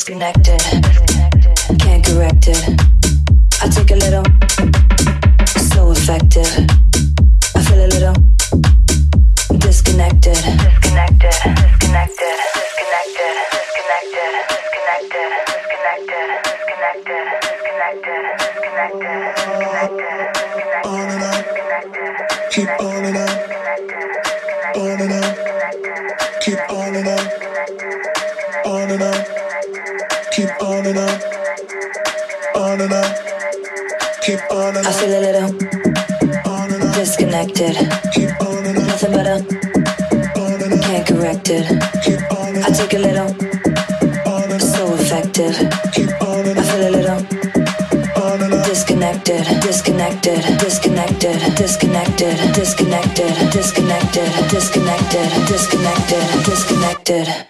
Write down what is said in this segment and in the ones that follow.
Disconnected, can't correct it. good.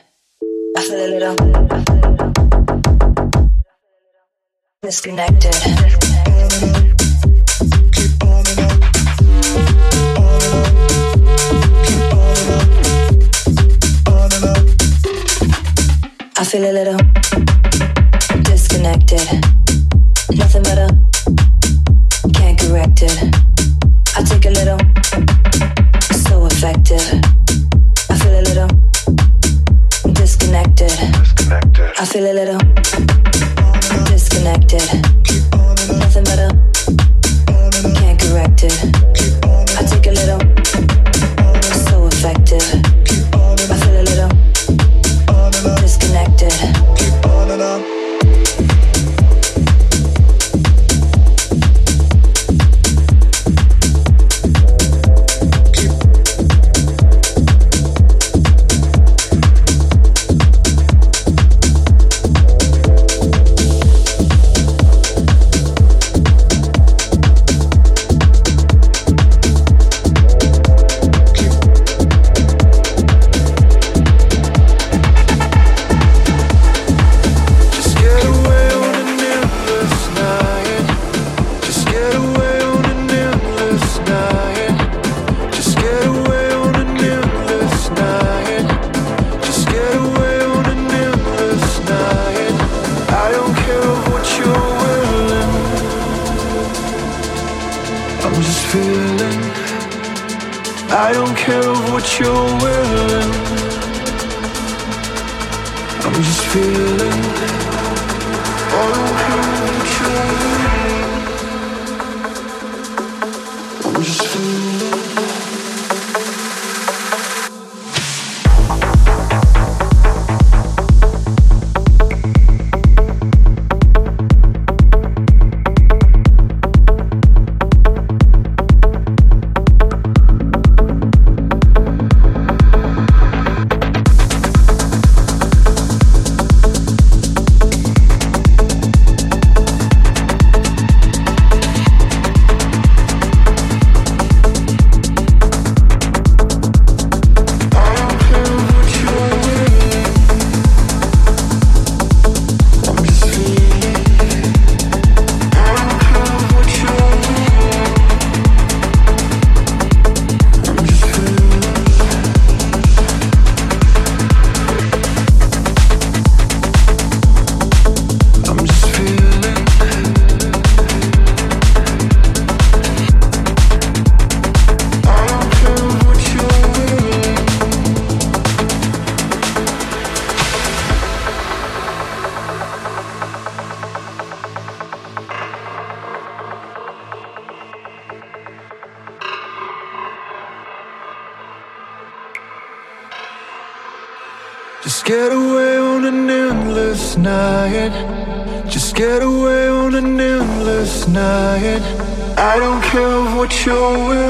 showing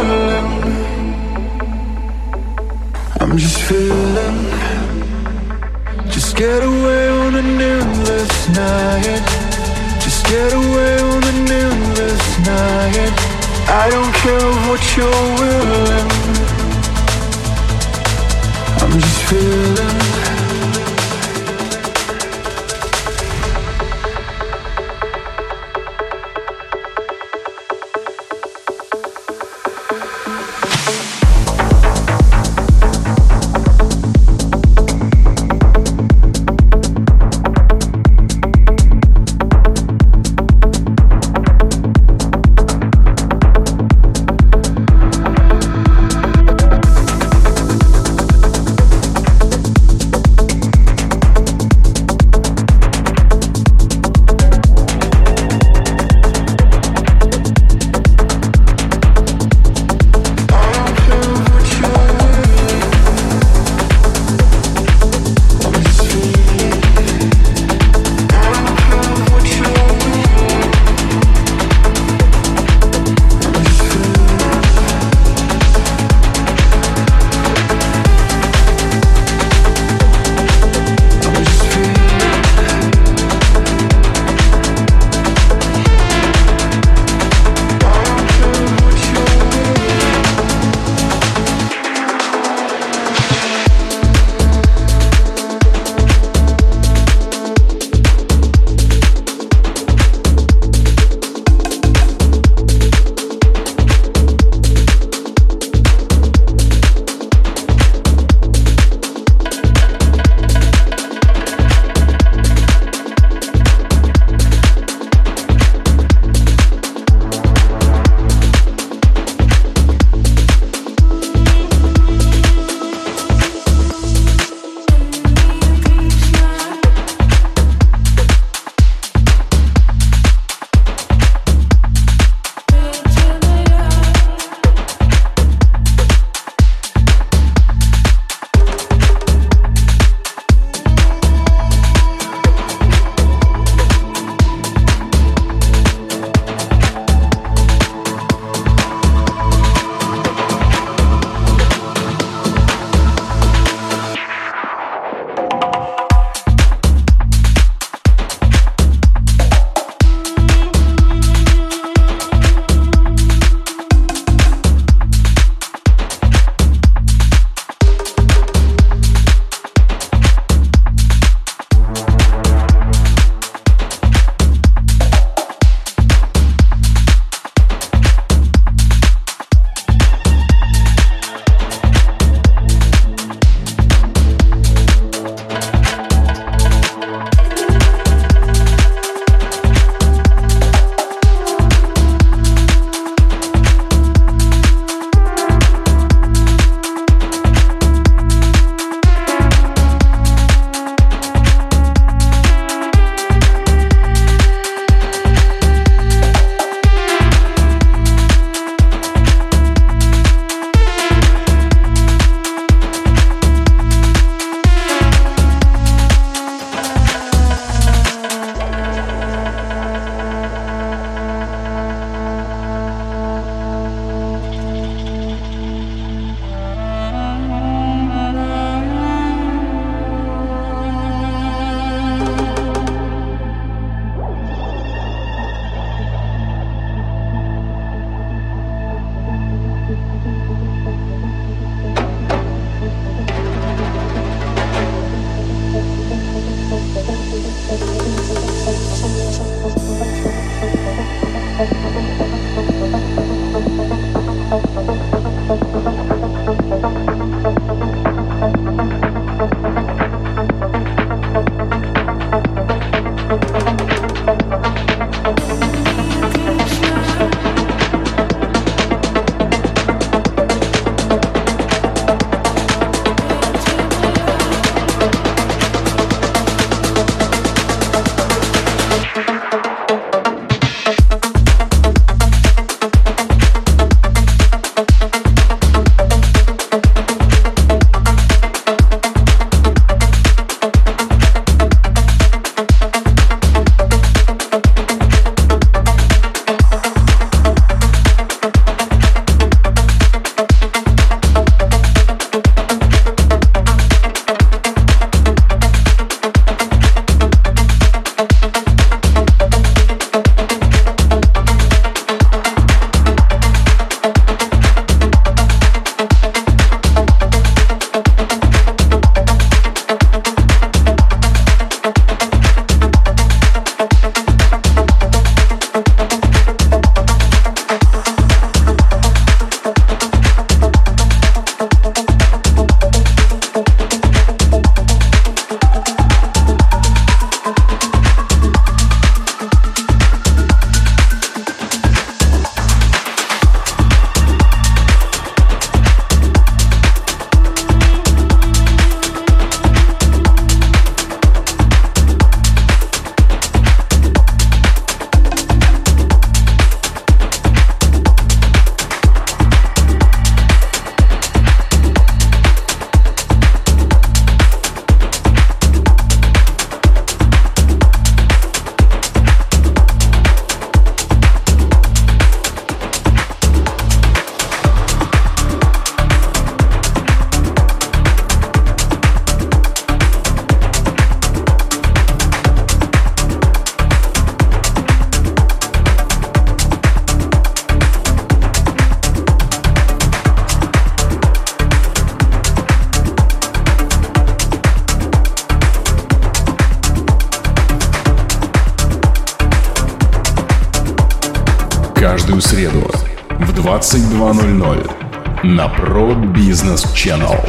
22.00 на Pro Business Channel.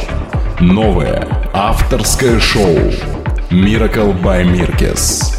Новое авторское шоу Miracle by Mirkes.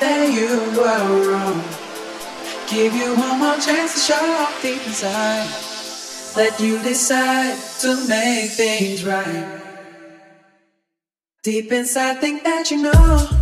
that you were wrong. Give you one more chance to show off deep inside. Let you decide to make things right. Deep inside, think that you know.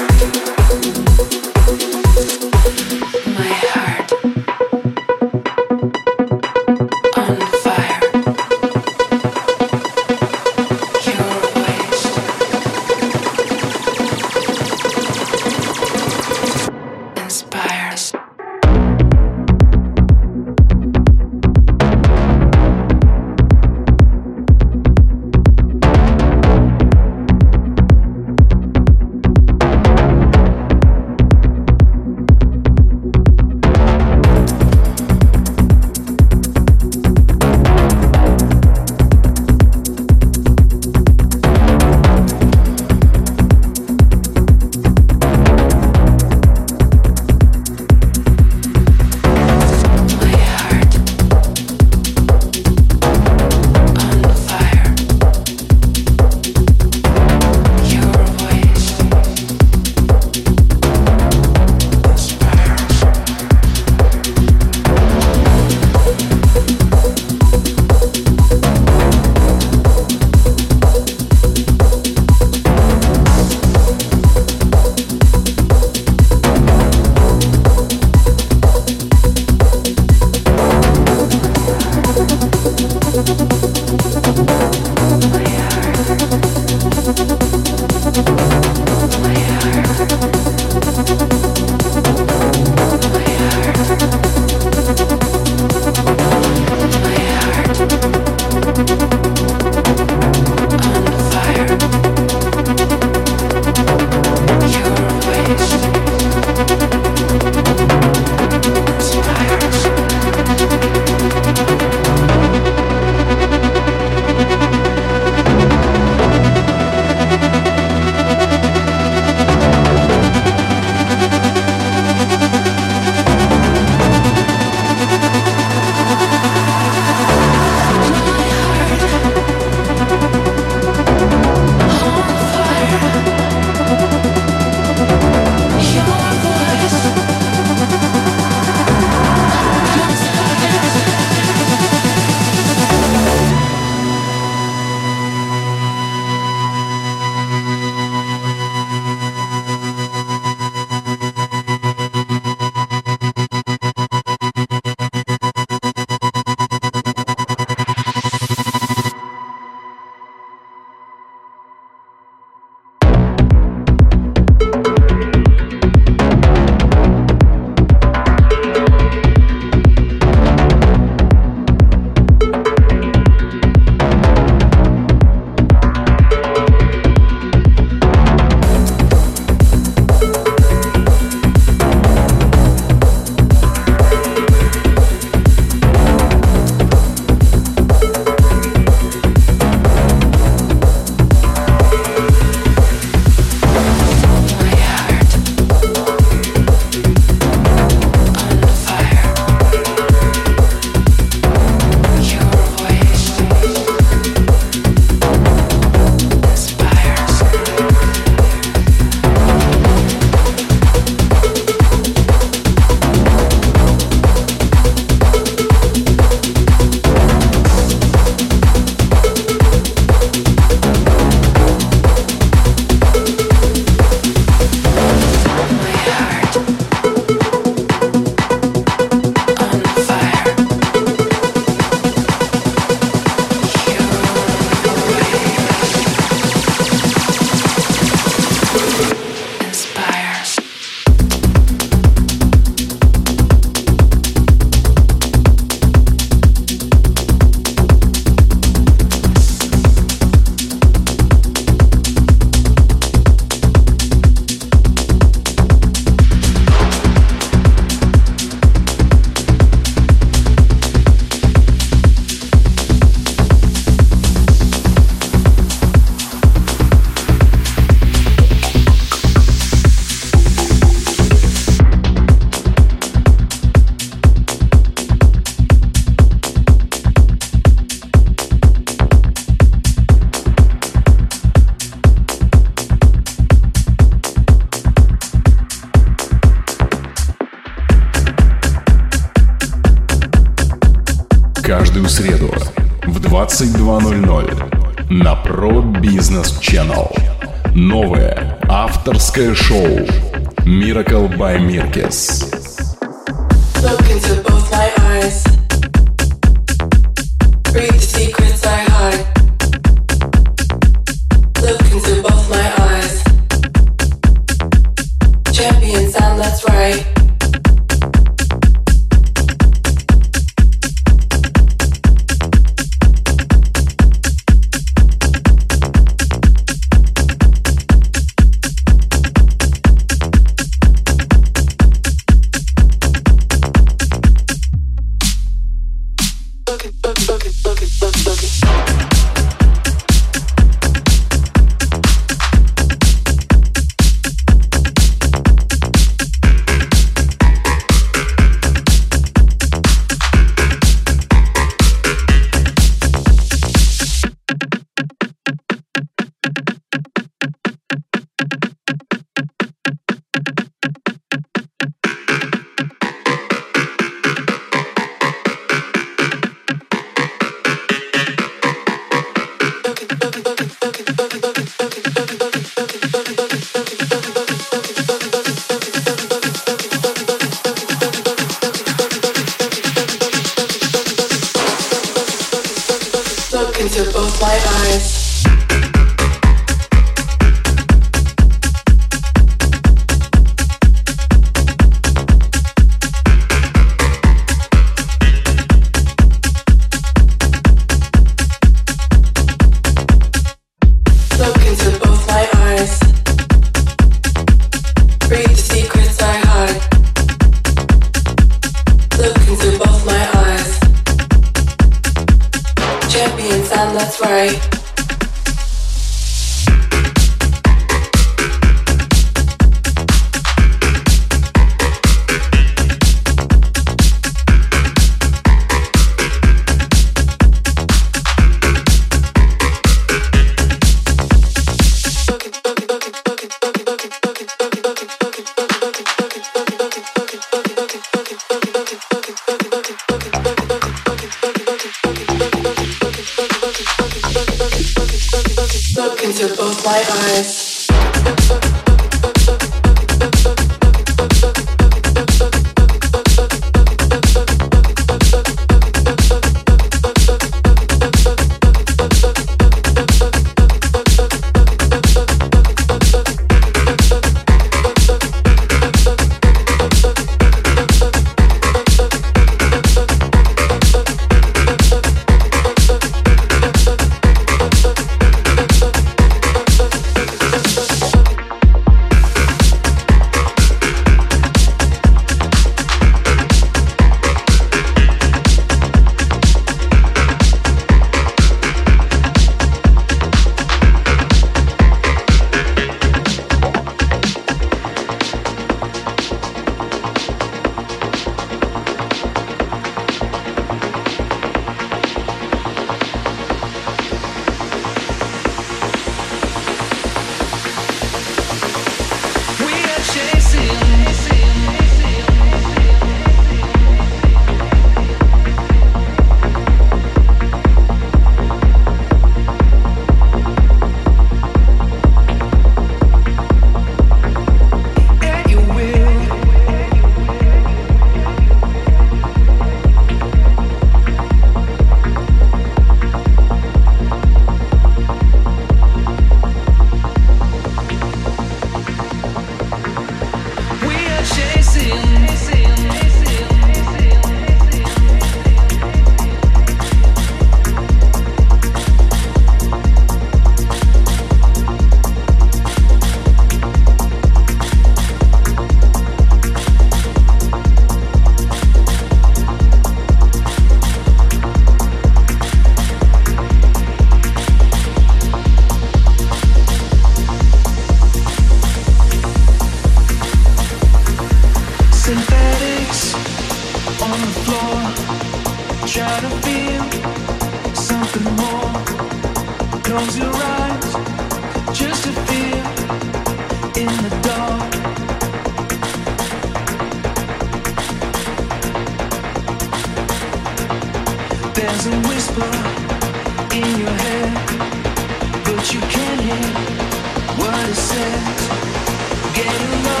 Getting lost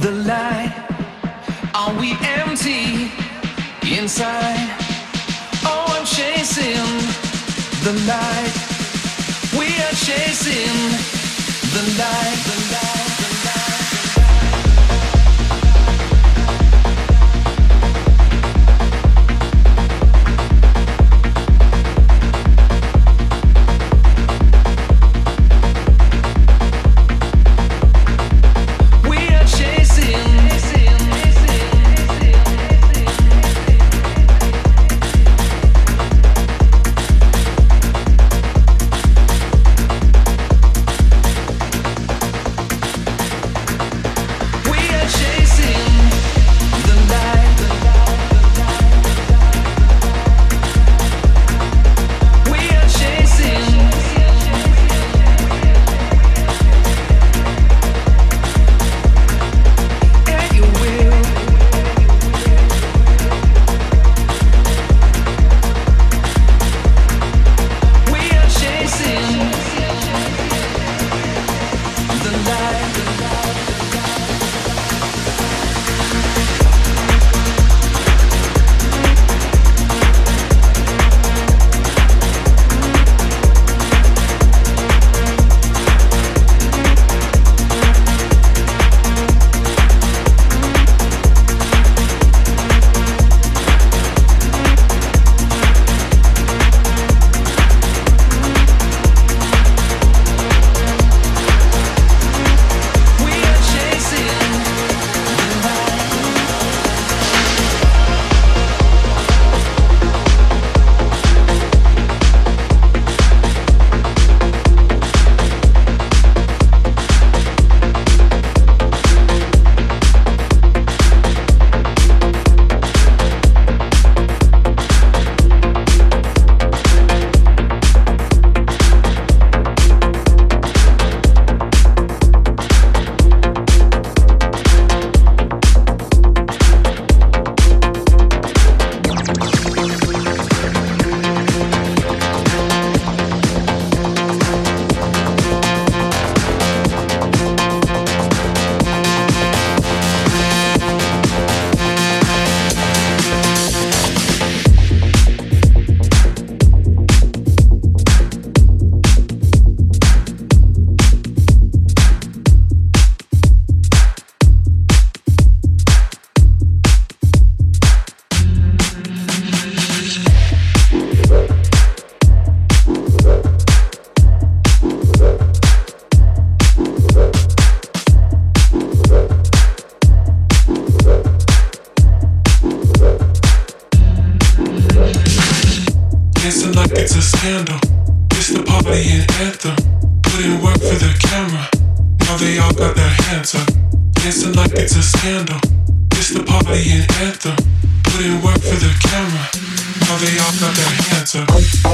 the light? Are we empty inside? Oh, I'm chasing the light. We are chasing the light, the light. better.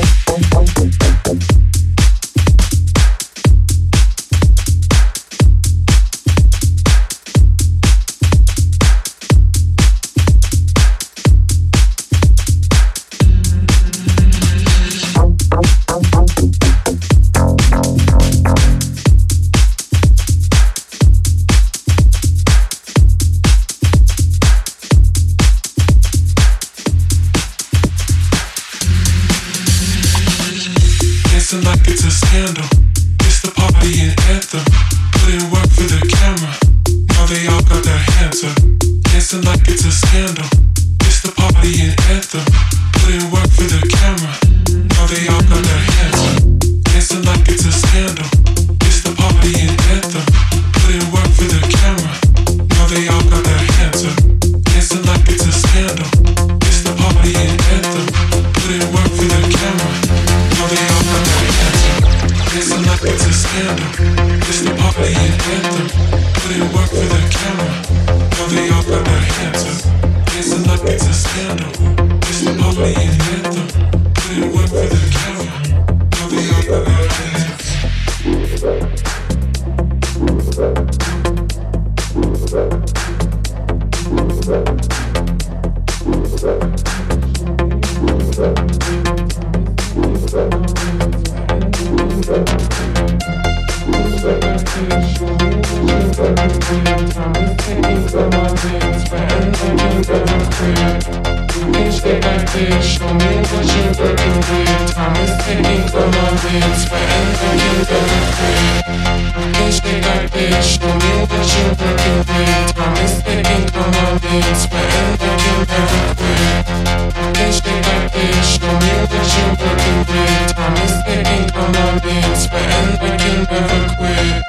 dance, but end like you never quit.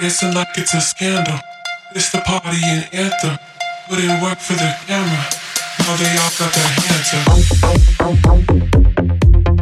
Dancing like it's a scandal. It's the party and anthem. Put in work for the camera. Now they all got their hands up.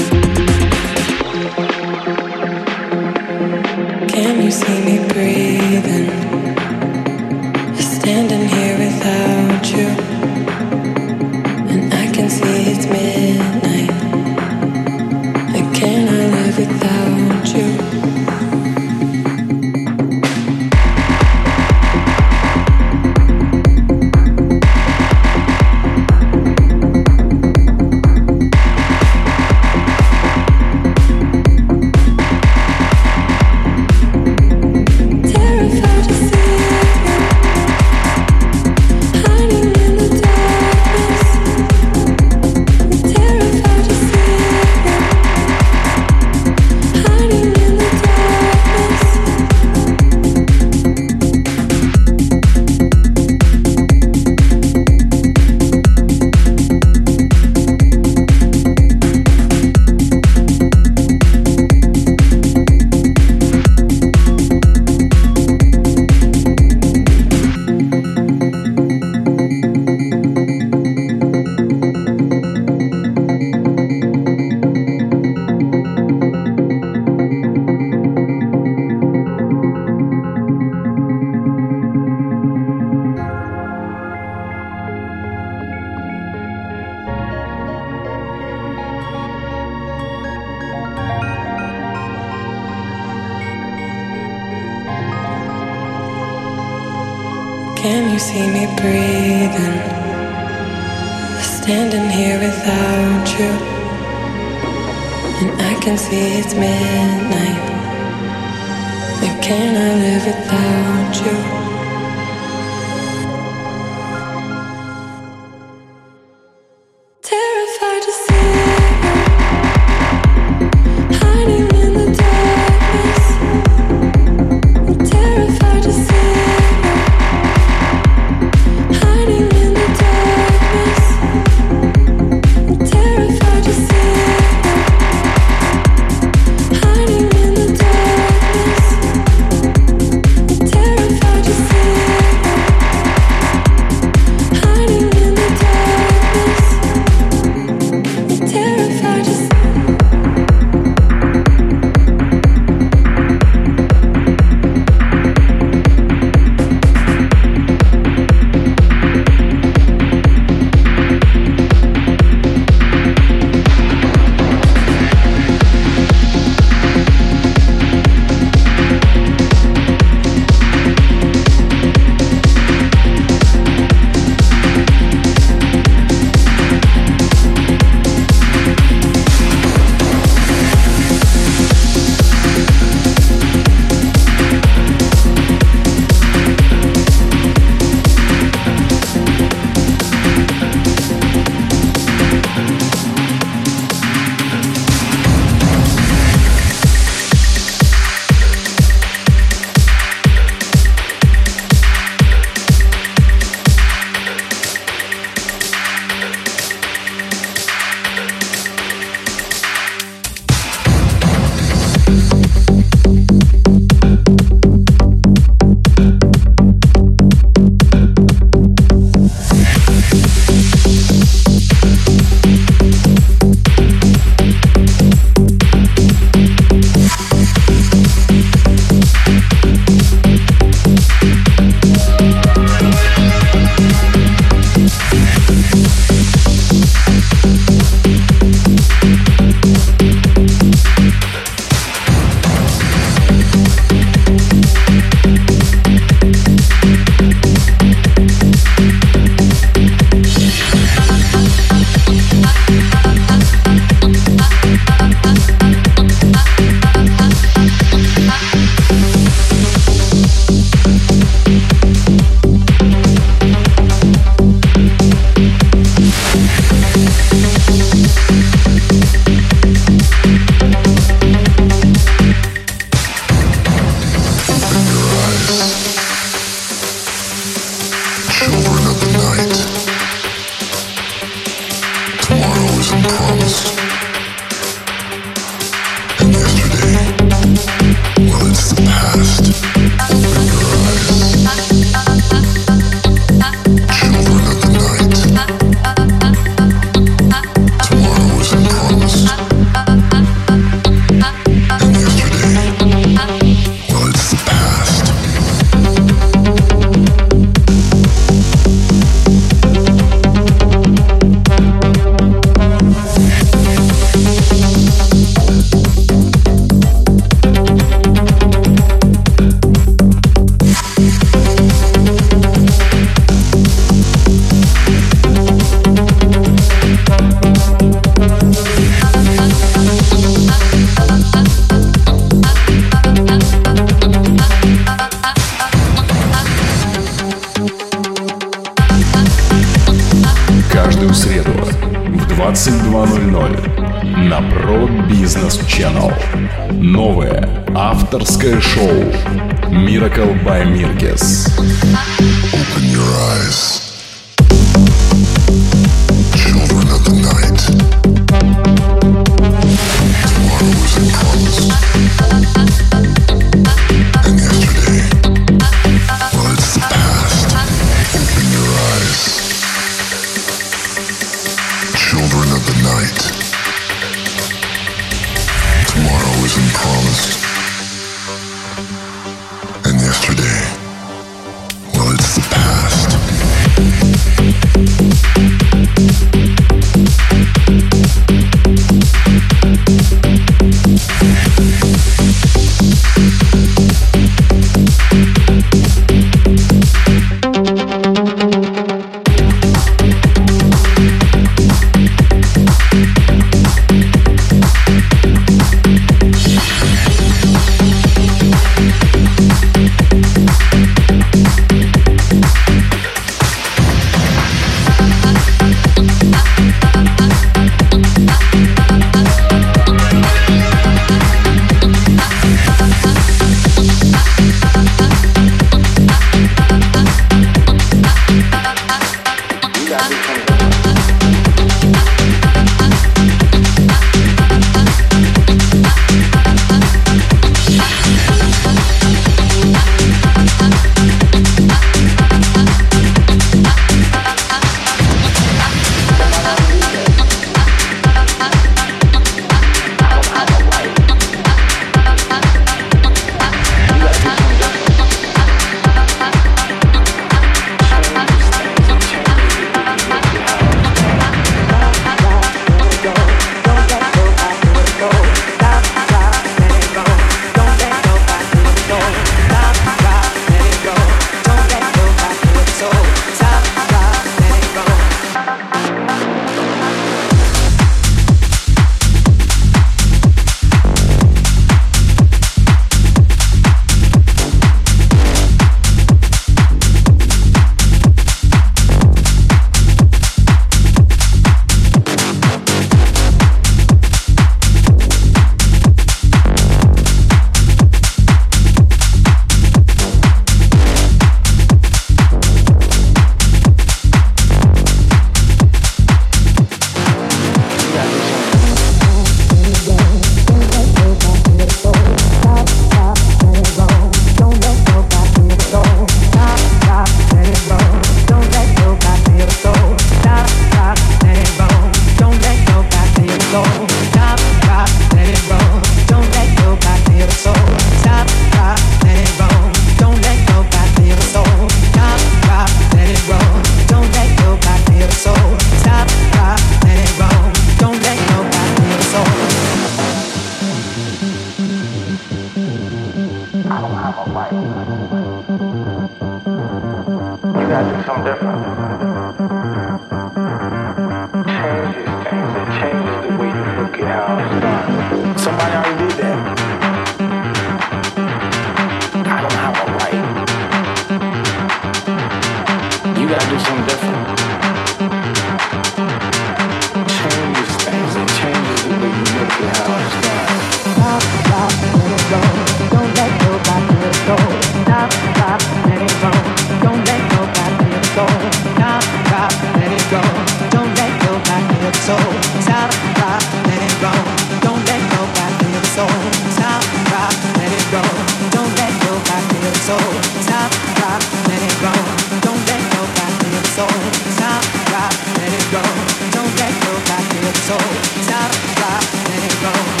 rock and going.